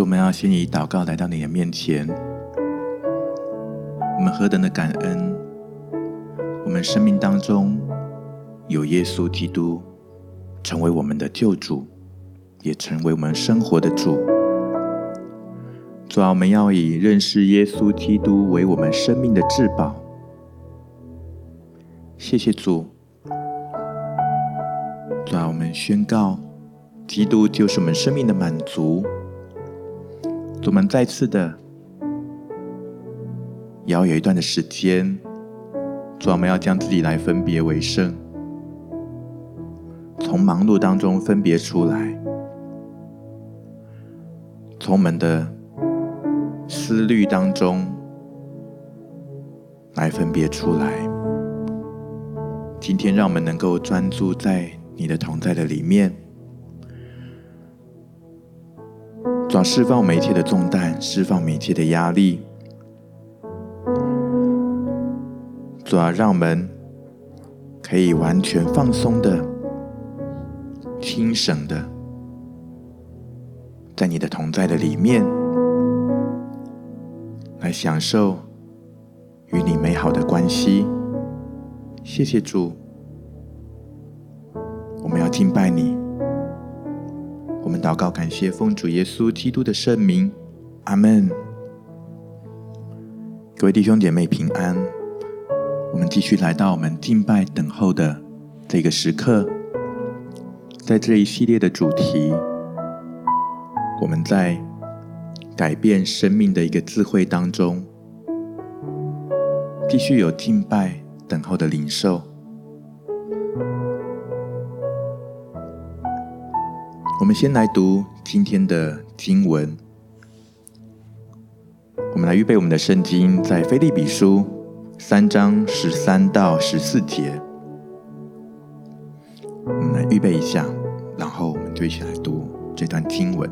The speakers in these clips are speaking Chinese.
主，我们要先以祷告来到你的面前。我们何等的感恩！我们生命当中有耶稣基督，成为我们的救主，也成为我们生活的主。主啊，我们要以认识耶稣基督为我们生命的至宝。谢谢主。主啊，我们宣告，基督就是我们生命的满足。我们再次的，也要有一段的时间，主，我们要将自己来分别为圣，从忙碌当中分别出来，从我们的思虑当中来分别出来。今天，让我们能够专注在。你的同在的里面，主要释放每一切的重担，释放每一切的压力，主要让我们可以完全放松的、轻省的，在你的同在的里面，来享受与你美好的关系。谢谢主。我们要敬拜你，我们祷告感谢奉主耶稣基督的圣名，阿门。各位弟兄姐妹平安，我们继续来到我们敬拜等候的这个时刻，在这一系列的主题，我们在改变生命的一个智慧当中，继续有敬拜等候的领受。我们先来读今天的经文。我们来预备我们的圣经，在腓立比书三章十三到十四节。我们来预备一下，然后我们就一起来读这段经文。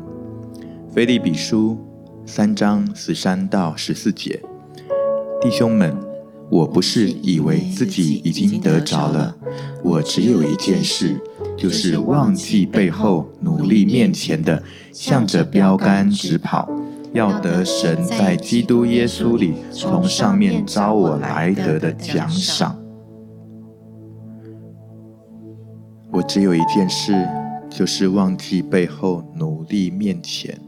腓立比书三章十三到十四节，弟兄们。我不是以为自己已经得着了，我只有一件事，就是忘记背后，努力面前的，向着标杆直跑，要得神在基督耶稣里从上面召我来得的奖赏。我只有一件事，就是忘记背后，努力面前，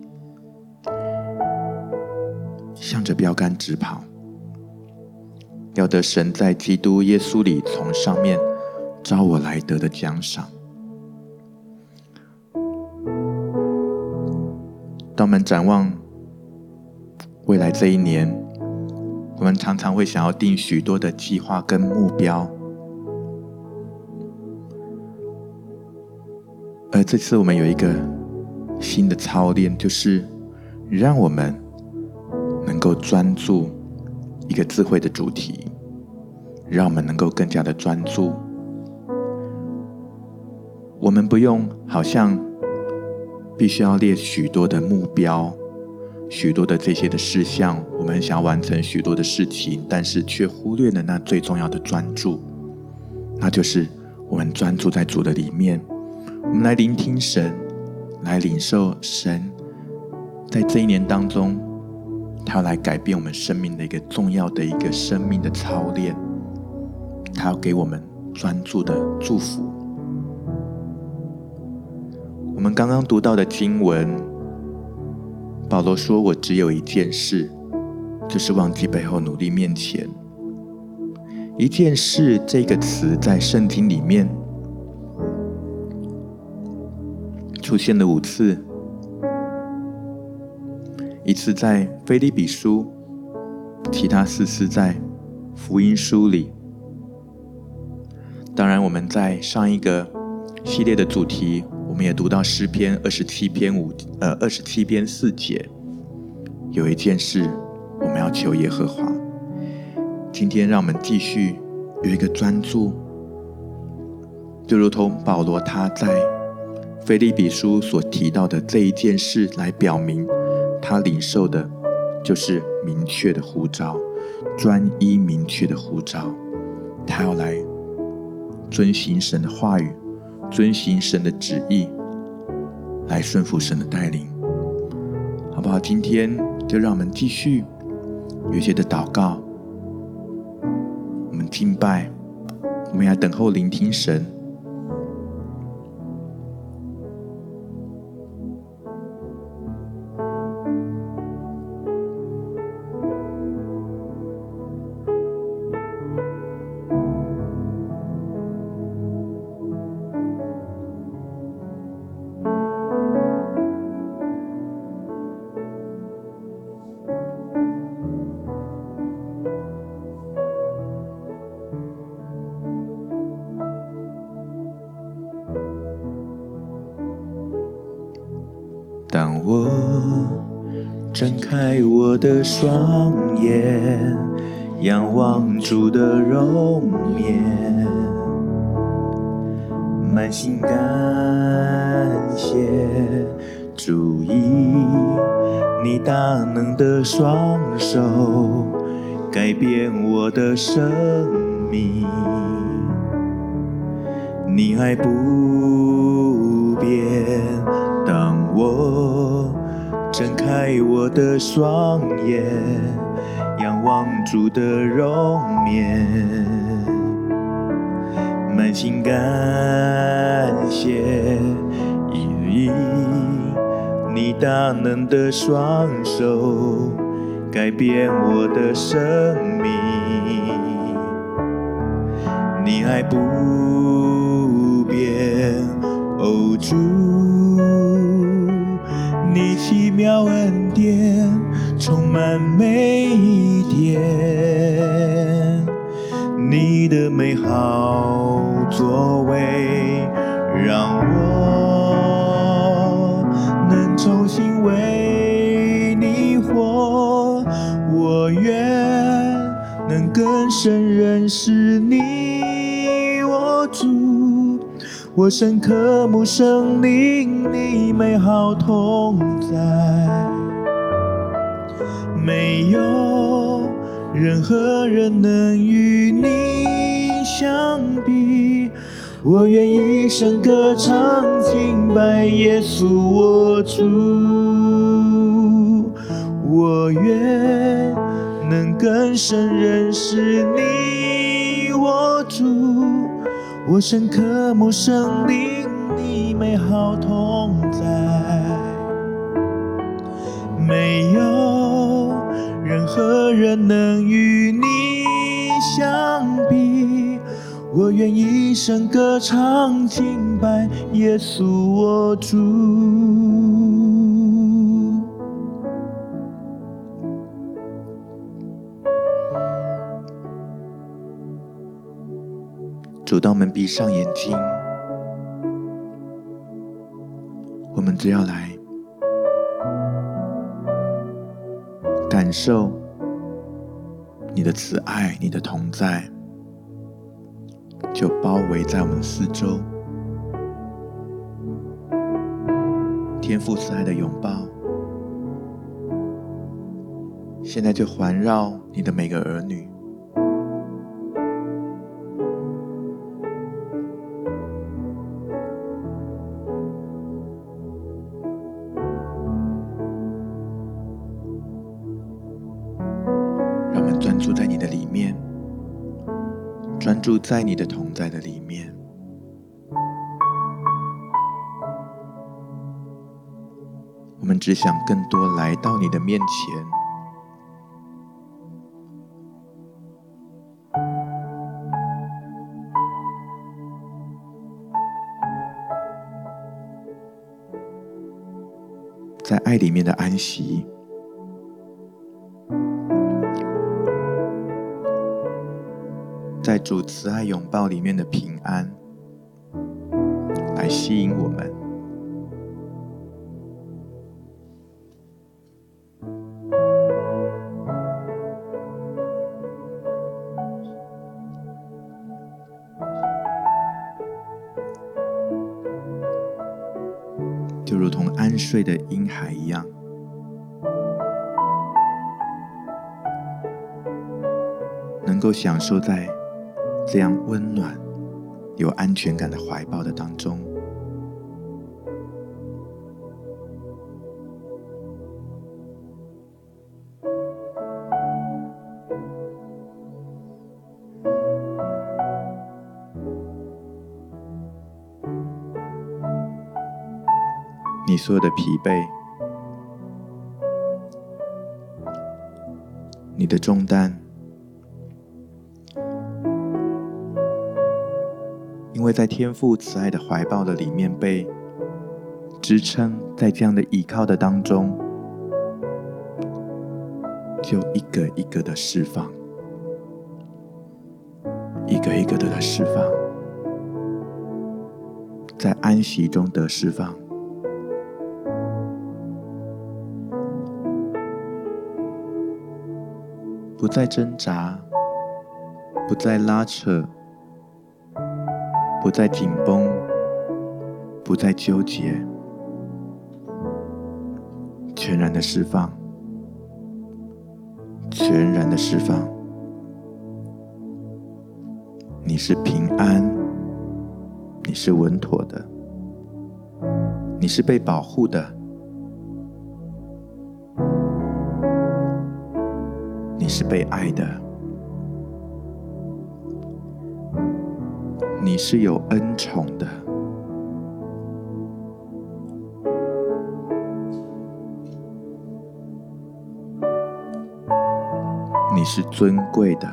向着标杆直跑。要得神在基督耶稣里从上面召我来得的奖赏。当我们展望未来这一年，我们常常会想要定许多的计划跟目标，而这次我们有一个新的操练，就是让我们能够专注。一个智慧的主题，让我们能够更加的专注。我们不用好像必须要列许多的目标，许多的这些的事项，我们想要完成许多的事情，但是却忽略了那最重要的专注，那就是我们专注在主的里面，我们来聆听神，来领受神，在这一年当中。他要来改变我们生命的一个重要的一个生命的操练，他要给我们专注的祝福。我们刚刚读到的经文，保罗说：“我只有一件事，就是忘记背后，努力面前。”一件事这个词在圣经里面出现了五次。一次在腓立比书，其他四次在福音书里。当然，我们在上一个系列的主题，我们也读到诗篇二十七篇五呃二十七篇四节，有一件事我们要求耶和华。今天让我们继续有一个专注，就如同保罗他在腓立比书所提到的这一件事来表明。他领受的，就是明确的呼召，专一明确的呼召。他要来遵行神的话语，遵行神的旨意，来顺服神的带领。好不好？今天就让我们继续有些的祷告，我们敬拜，我们要等候聆听神。当我睁开我的双眼，仰望主的容颜，满心感谢主意，你大能的双手改变我的生命，你爱不变。开我的双眼，仰望主的容颜，满心感谢，因为你大能的双手改变我的生命，你爱不变，哦主。你奇妙恩典充满每一天，你的美好作为让我能重新为你活。我愿能更深认识我深刻慕圣灵，你美好同在，没有任何人能与你相比。我愿一生歌唱敬拜耶稣我主，我愿能更深认识你我主。我深刻慕圣灵，你美好同在，没有任何人能与你相比。我愿一生歌唱敬拜耶稣我主。主，当我们闭上眼睛，我们只要来感受你的慈爱、你的同在，就包围在我们四周。天父慈爱的拥抱，现在就环绕你的每个儿女。住在你的同在的里面，我们只想更多来到你的面前，在爱里面的安息。主慈爱拥抱里面的平安，来吸引我们，就如同安睡的婴孩一样。能够享受在。这样温暖有安全感的怀抱的当中。你所有的疲惫你的重担因为在天父慈爱的怀抱的里面被支撑，在这样的倚靠的当中，就一个一个的释放，一个一个的的释放，在安息中得释放。不再挣扎，不再拉扯，不再紧绷，不再纠结，全然的释放，全然的释放。你是平安，你是稳妥的，你是被保护的。你是被爱的，你是有恩宠的，你是尊贵的。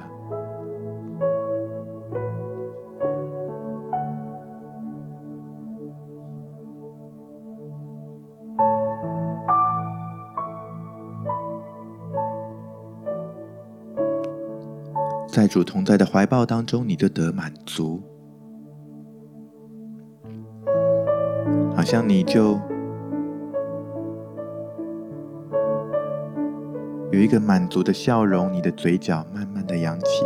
在主同在的怀抱当中，你就得满足，好像你就有一个满足的笑容，你的嘴角慢慢的扬起，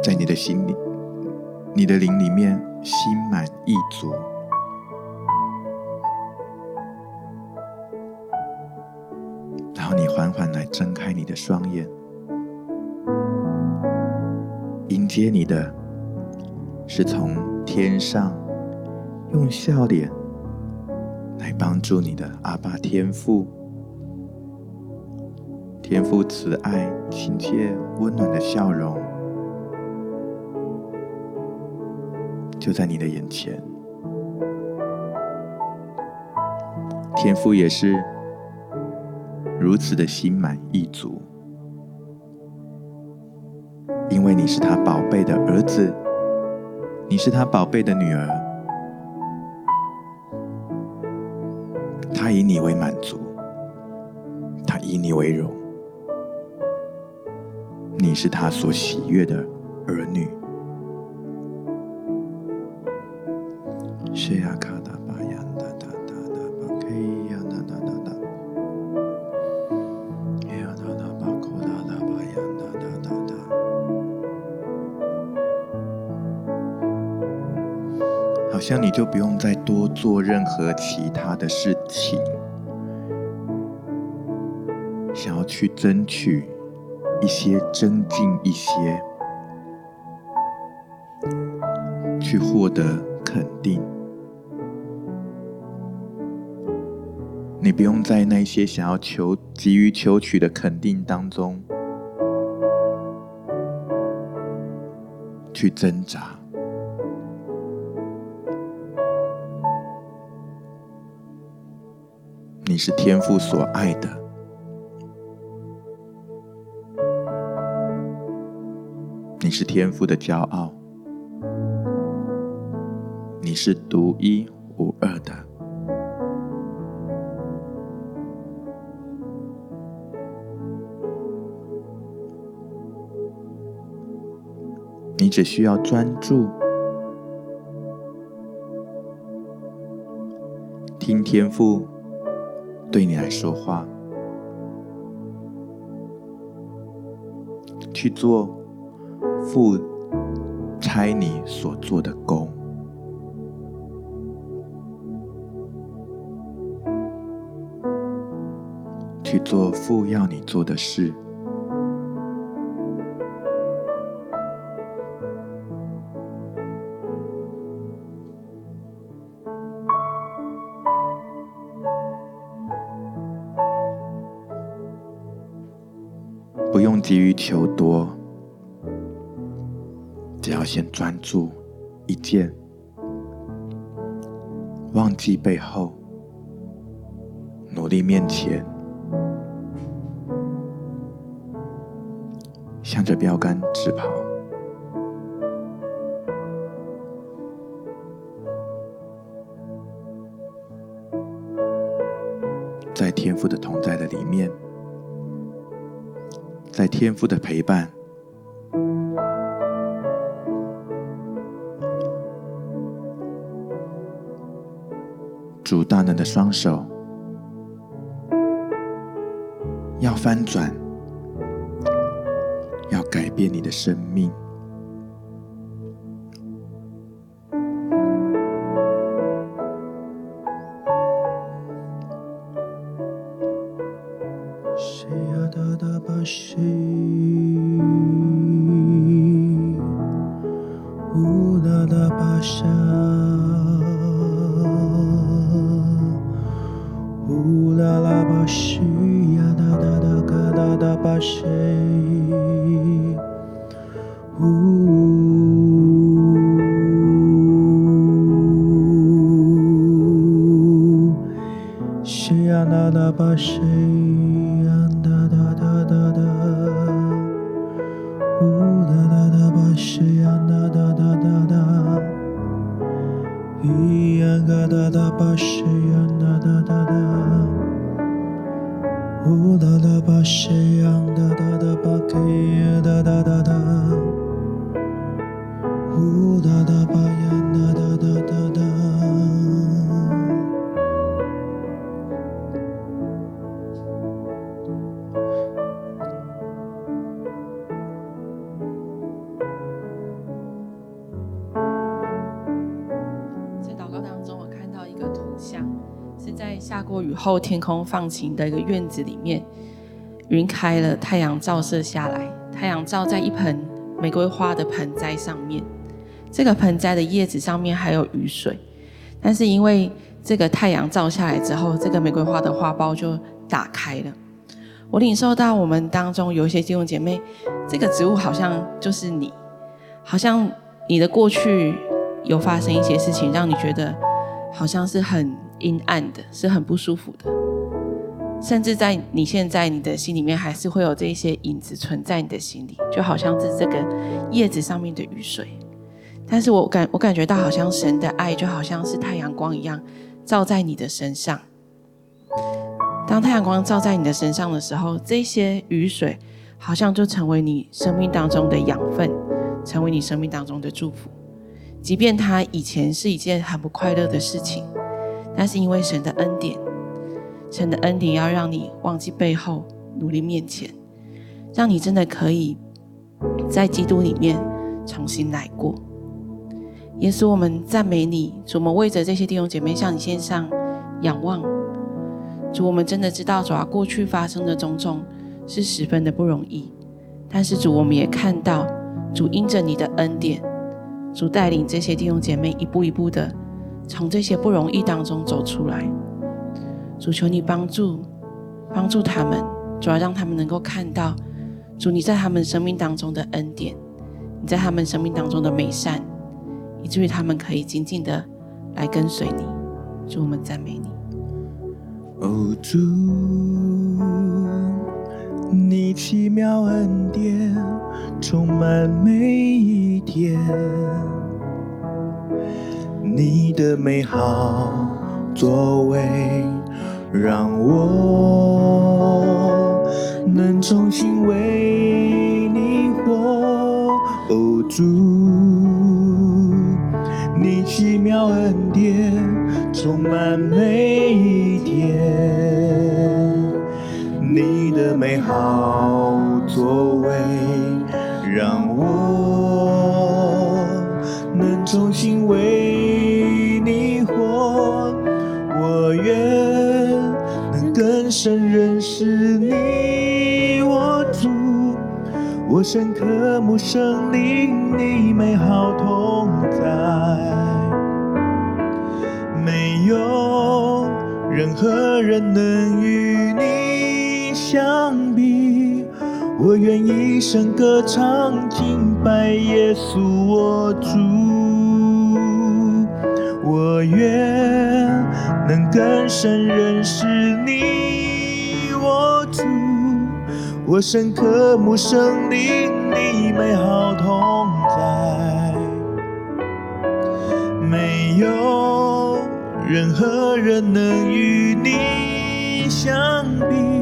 在你的心里，你的灵里面心满意足。然后你缓缓来睁开你的双眼，迎接你的是从天上用笑脸来帮助你的阿爸天父，天父慈爱、亲切、温暖的笑容就在你的眼前，天父也是。如此的心满意足，因为你是他宝贝的儿子，你是他宝贝的女儿，他以你为满足，他以你为荣，你是他所喜悦的儿女。谢亚卡。这样你就不用再多做任何其他的事情，想要去争取一些、增进一些，去获得肯定。你不用在那些想要求、急于求取的肯定当中去挣扎。是天父所爱的，你是天父的骄傲，你是独一无二的，你只需要专注，听天父。对你来说话，去做父差你所做的工，去做父要你做的事。急于求多，只要先专注一件忘记背后，努力面前，向着标杆直跑。在天赋的同在的里面，在天父的陪伴，主大能的双手要翻转，要改变你的生命。谁呀？大大把谁？乌拉达巴什。在下过雨后天空放晴的一个院子里面，云开了，太阳照射下来，太阳照在一盆玫瑰花的盆栽上面。这个盆栽的叶子上面还有雨水，但是因为这个太阳照下来之后，这个玫瑰花的花苞就打开了。我领受到我们当中有一些弟兄姐妹，这个植物好像就是你，好像你的过去有发生一些事情，让你觉得好像是很。阴暗的，是很不舒服的，甚至在你现在你的心里面，还是会有这些影子存在你的心里，就好像是这个叶子上面的雨水。但是我感我感觉到，好像神的爱就好像是太阳光一样，照在你的身上。当太阳光照在你的身上的时候，这些雨水好像就成为你生命当中的养分，成为你生命当中的祝福。即便它以前是一件很不快乐的事情。但是因为神的恩典，神的恩典要让你忘记背后，努力面前，让你真的可以在基督里面重新来过。耶稣，我们赞美你，主，我们为着这些弟兄姐妹向你献上仰望。主，我们真的知道，主啊，过去发生的种种是十分的不容易。但是主，我们也看到，主因着你的恩典，主带领这些弟兄姐妹一步一步的。从这些不容易当中走出来，主求你帮助，帮助他们，主要让他们能够看到，主你在他们生命当中的恩典，你在他们生命当中的美善，以至于他们可以紧紧的来跟随你。主，我们赞美你。哦，主，你奇妙恩典充满每一天。你的美好作为，让我能重新为你活。哦，主，你奇妙恩典充满每一天。好作为，让我能重新为你活。我愿能更。深认识你，我主，我深刻慕圣灵你美好同在，没有任何人能与你相比。我愿一生歌唱敬拜耶稣，我主，我愿。能更深认识你，我主，我深刻慕圣灵你美好同在，没有任何人能与你相比，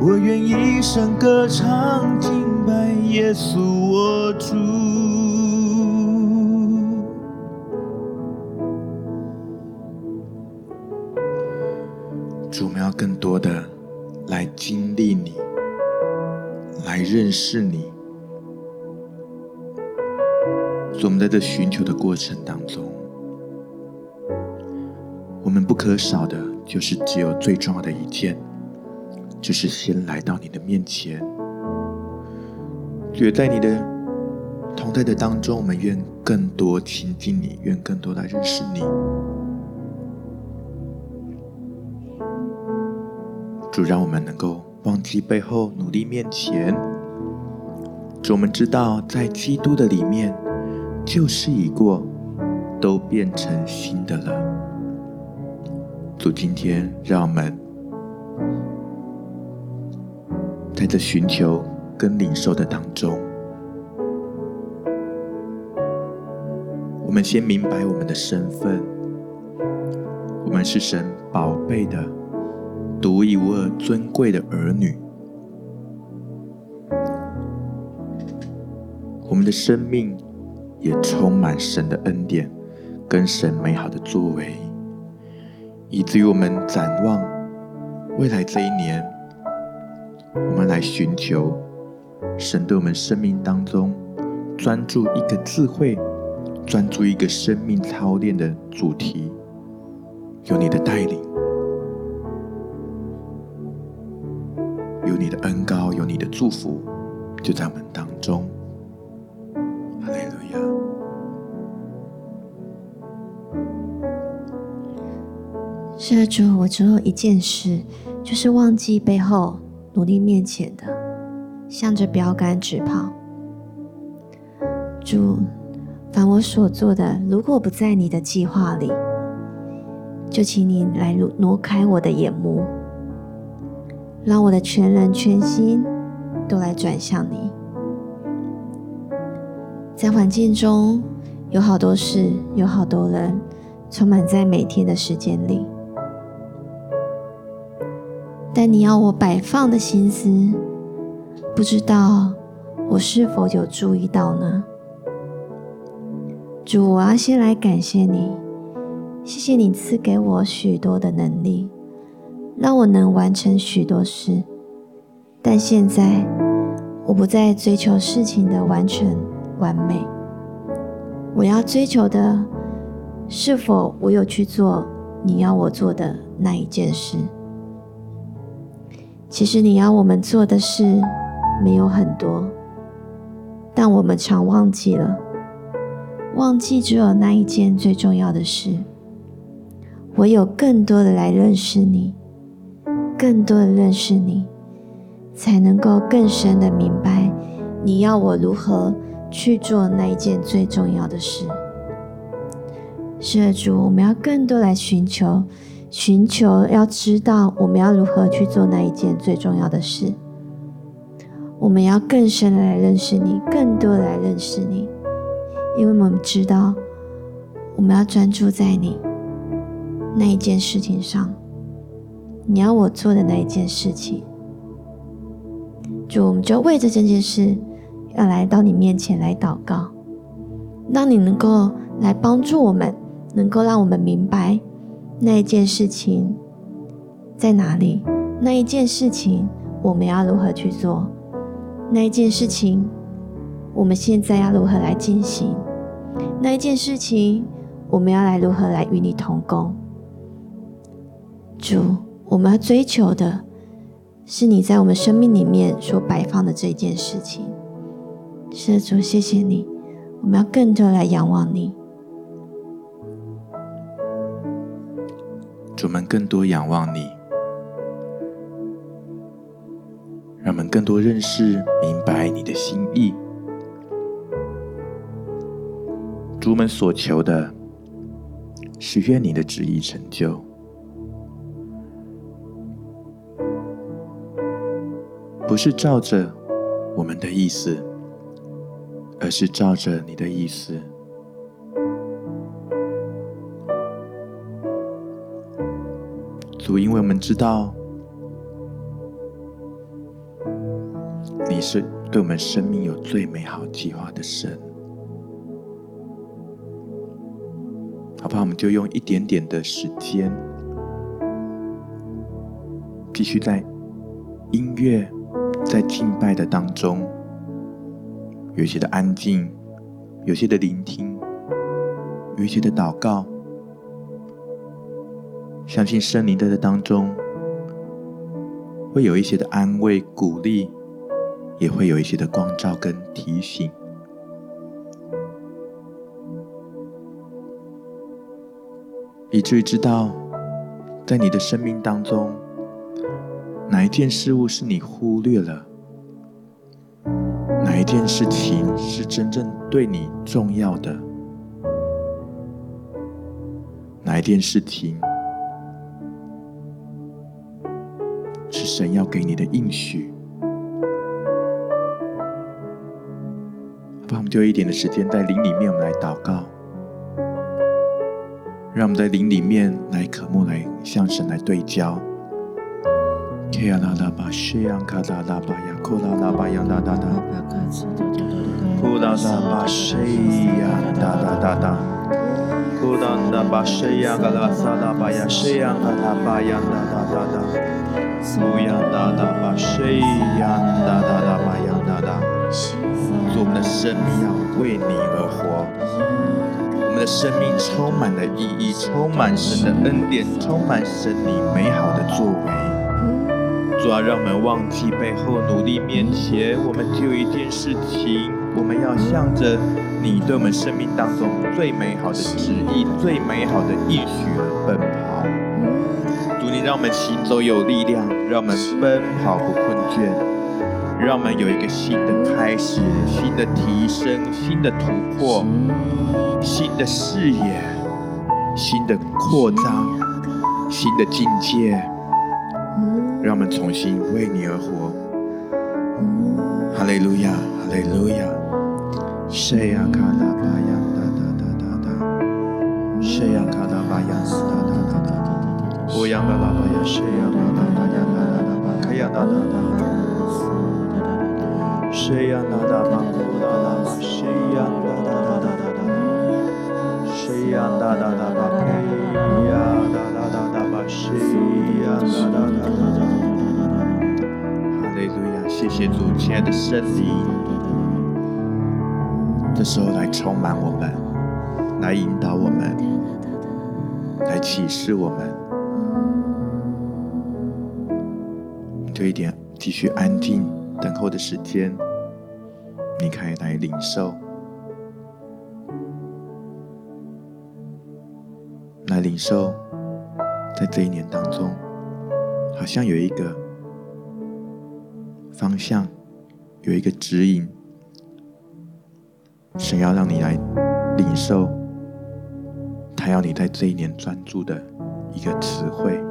我愿一生歌唱敬拜耶稣我主。主，我们要更多的来经历你，来认识你。我们在这寻求的过程当中，我们不可少的就是只有最重要的一件，就是先来到你的面前。主，在你的同在的当中，我们愿更多亲近你，愿更多来认识你。主，让我们能够忘记背后，努力面前。主，我们知道，在基督的里面，旧事已过，都变成新的了。主，今天让我们在这寻求跟领受的当中，我们先明白我们的身份，我们是神宝贝的。独一无二、尊贵的儿女，我们的生命也充满神的恩典，跟神美好的作为，以至于我们展望未来这一年，我们来寻求神对我们生命当中专注一个智慧、专注一个生命操练的主题，有你的带领。有你的恩膏，有你的祝福，就在我们当中。哈利路亚。是主，我只有一件事，就是忘记背后，努力面前的，向着标杆直跑。主，凡我所做的，如果不在你的计划里，就请你来挪开我的眼目。让我的全人全心都来转向你。在环境中有好多事，有好多人，充满在每天的时间里。但你要我摆放的心思，不知道我是否有注意到呢？主，我要先来感谢你，谢谢你赐给我许多的能力。让我能完成许多事，但现在我不再追求事情的完全完美。我要追求的，是否我有去做你要我做的那一件事？其实你要我们做的事没有很多，但我们常忘记了，忘记只有那一件最重要的事。我有更多的来认识你。更多的认识你，才能够更深的明白你要我如何去做那一件最重要的事。是的，主，我们要更多来寻求，寻求要知道我们要如何去做那一件最重要的事。我们要更深的来认识你，更多的来认识你，因为我们知道我们要专注在你那一件事情上。你要我做的那一件事情，主，我们就为着这件事，要来到你面前来祷告，让你能够来帮助我们，能够让我们明白那一件事情在哪里，那一件事情我们要如何去做，那一件事情我们现在要如何来进行，那一件事情我们要来如何来与你同工，主。我们要追求的是你在我们生命里面所摆放的这一件事情。是，主，谢谢你。我们要更多来仰望你。主们更多仰望你，让我们更多认识、明白你的心意。主们所求的是愿你的旨意成就。不是照着我们的意思，而是照着你的意思。主，因为我们知道你是对我们生命有最美好计划的神，好不好？我们就用一点点的时间，继续在音乐、在敬拜的当中，有一些的安静，有些的聆听，有一些的祷告。相信圣灵在这当中，会有一些的安慰、鼓励，也会有一些的光照跟提醒，以至于知道，在你的生命当中，哪一件事物是你忽略了，哪一件事情是真正对你重要的，哪一件事情。神要给你的应许，好吧，我们就一点的时间在灵里面，我们来祷告，让我们在灵里面来渴慕，来向神来对焦。路亚哒哒巴，谁呀哒哒哒巴呀哒哒。我们的生命要为你而活，我们的生命充满了意义，充满神的恩典，充满神你美好的作为。主啊，让我们忘记背后，努力面前，我们只有一件事情，我们要向着你对我们生命当中最美好的旨意、最美好的意许。让我们行走有力量，让我们奔跑不困倦，让我们有一个新的开始、新的提升、新的突破、新的视野、新的扩张、新的境界，让我们重新为你而活。哈利路亚，哈利路亚。谁呀？卡拉巴呀，哒哒哒哒哒。谁呀？卡拉巴呀，哒哒哒哒。我呀啦啦吧呀，谁呀啦啦吧呀啦啦啦吧，谁呀啦啦吧，呼啦啦吧，谁呀啦啦啦啦啦，谁呀啦啦啦吧，开呀啦啦啦啦吧，谁呀啦啦啦啦啦。哈利路亚，谢谢主，亲爱的圣灵，这时候来充满我们，来引导我们，来启示我们。就一点继续安静等候的时间，你可以来领受，来领受，在这一年当中，好像有一个方向，有一个指引，神要让你来领受，他要你在这一年专注的一个词汇。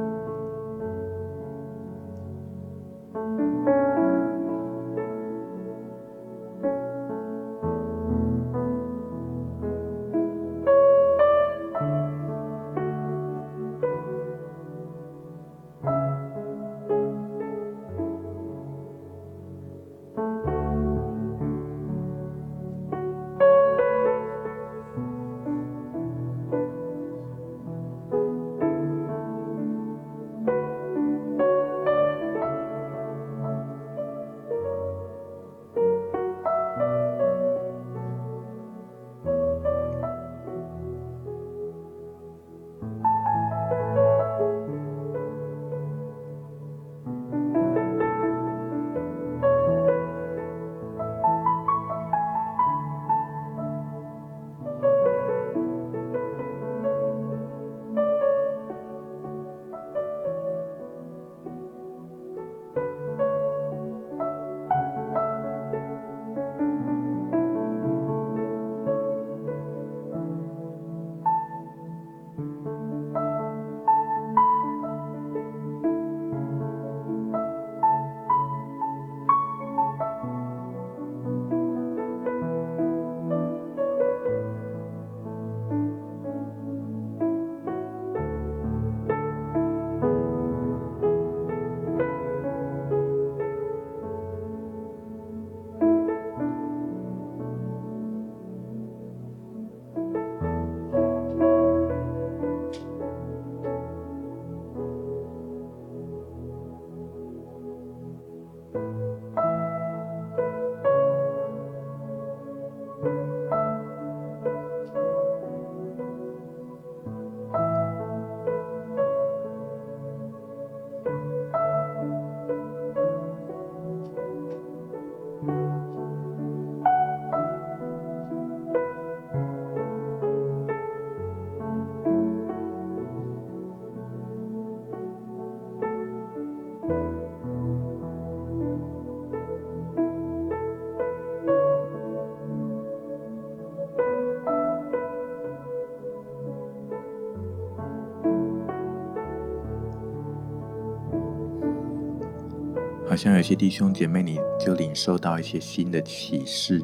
像有些弟兄姐妹，你就领受到一些新的启示，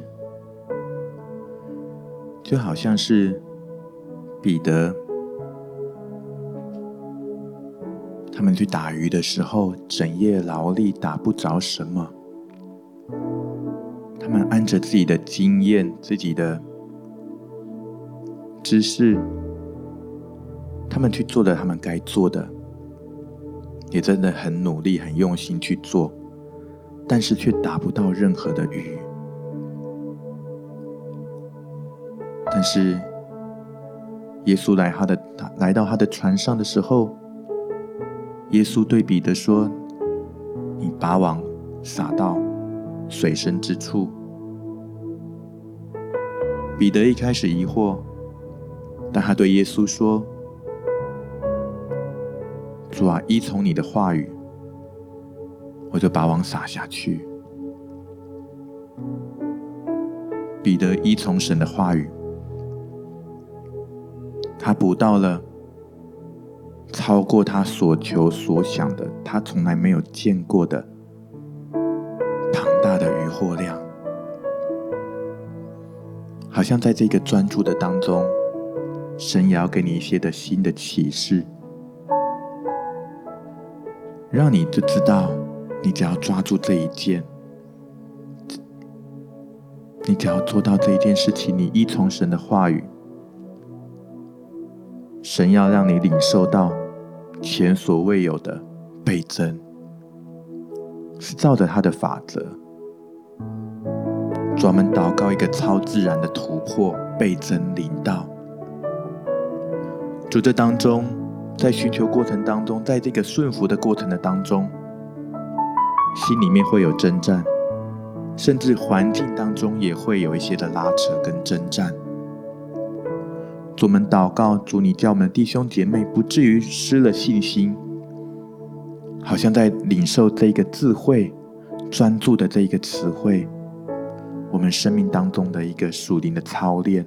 就好像是彼得他们去打鱼的时候，整夜劳力打不着什么，他们按着自己的经验、自己的知识，他们去做了他们该做的。也真的很努力、很用心去做，但是却打不到任何的鱼。但是，耶稣来他的来到他的船上的时候，耶稣对彼得说：“你把网撒到水深之处。”彼得一开始疑惑，但他对耶稣说。主啊，依从你的话语，我就把网撒下去。彼得依从神的话语，他捕到了超过他所求所想的，他从来没有见过的庞大的渔获量。好像在这个专注的当中，神也要给你一些的新的启示。让你就知道，你只要抓住这一件，你只要做到这一件事情，你依从神的话语，神要让你领受到前所未有的倍增，是照着他的法则，专门祷告一个超自然的突破，倍增临到，就这当中。在寻求过程当中，在这个顺服的过程的当中，心里面会有征战，甚至环境当中也会有一些的拉扯跟征战。主们祷告，主你叫我们弟兄姐妹不至于失了信心，好像在领受这个智慧、专注的这一个词汇，我们生命当中的一个属灵的操练。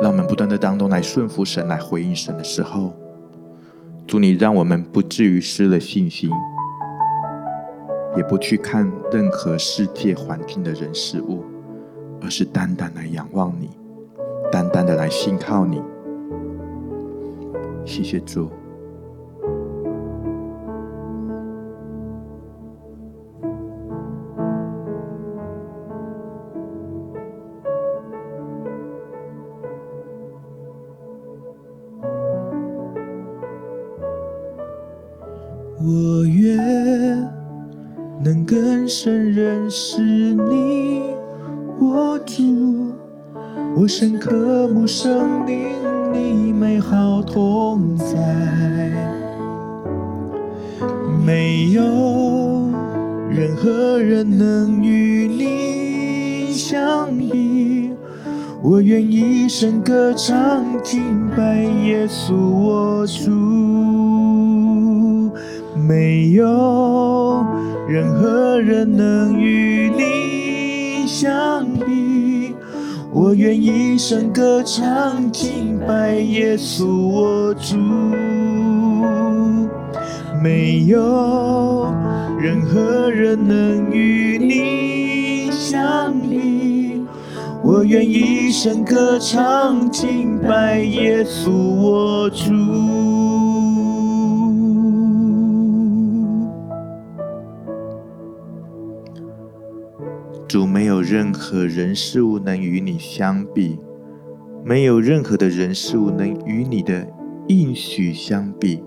让我们不断的当中来顺服神，来回应神的时候，主你让我们不至于失了信心，也不去看任何世界环境的人事物，而是单单来仰望你，单单的来信靠你。谢谢主。深刻慕圣灵你美好同在，没有任何人能与你相比，我愿一生歌唱敬拜耶稣我主。没有任何人能与你相比，我愿一生歌唱敬拜耶稣我主。没有任何人能与你相比，我愿一生歌唱敬拜耶稣我主。主，没有任何人事物能与你相比，没有任何的人事物能与你的应许相比。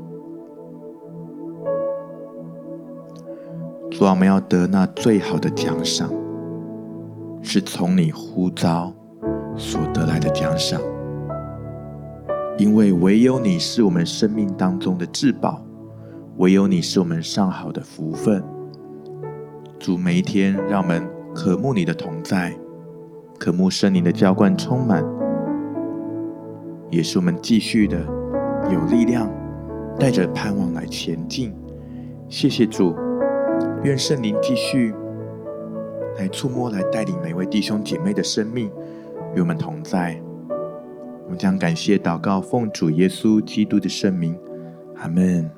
主，我们要得那最好的奖赏，是从你呼召所得来的奖赏，因为唯有你是我们生命当中的至宝，唯有你是我们上好的福分。主，每一天让我们。渴慕你的同在，渴慕圣灵的浇灌充满，也是我们继续的有力量，带着盼望来前进。谢谢主，愿圣灵继续来触摸，来带领每位弟兄姐妹的生命与我们同在。我们将感谢祷告，奉主耶稣基督的圣名，阿门。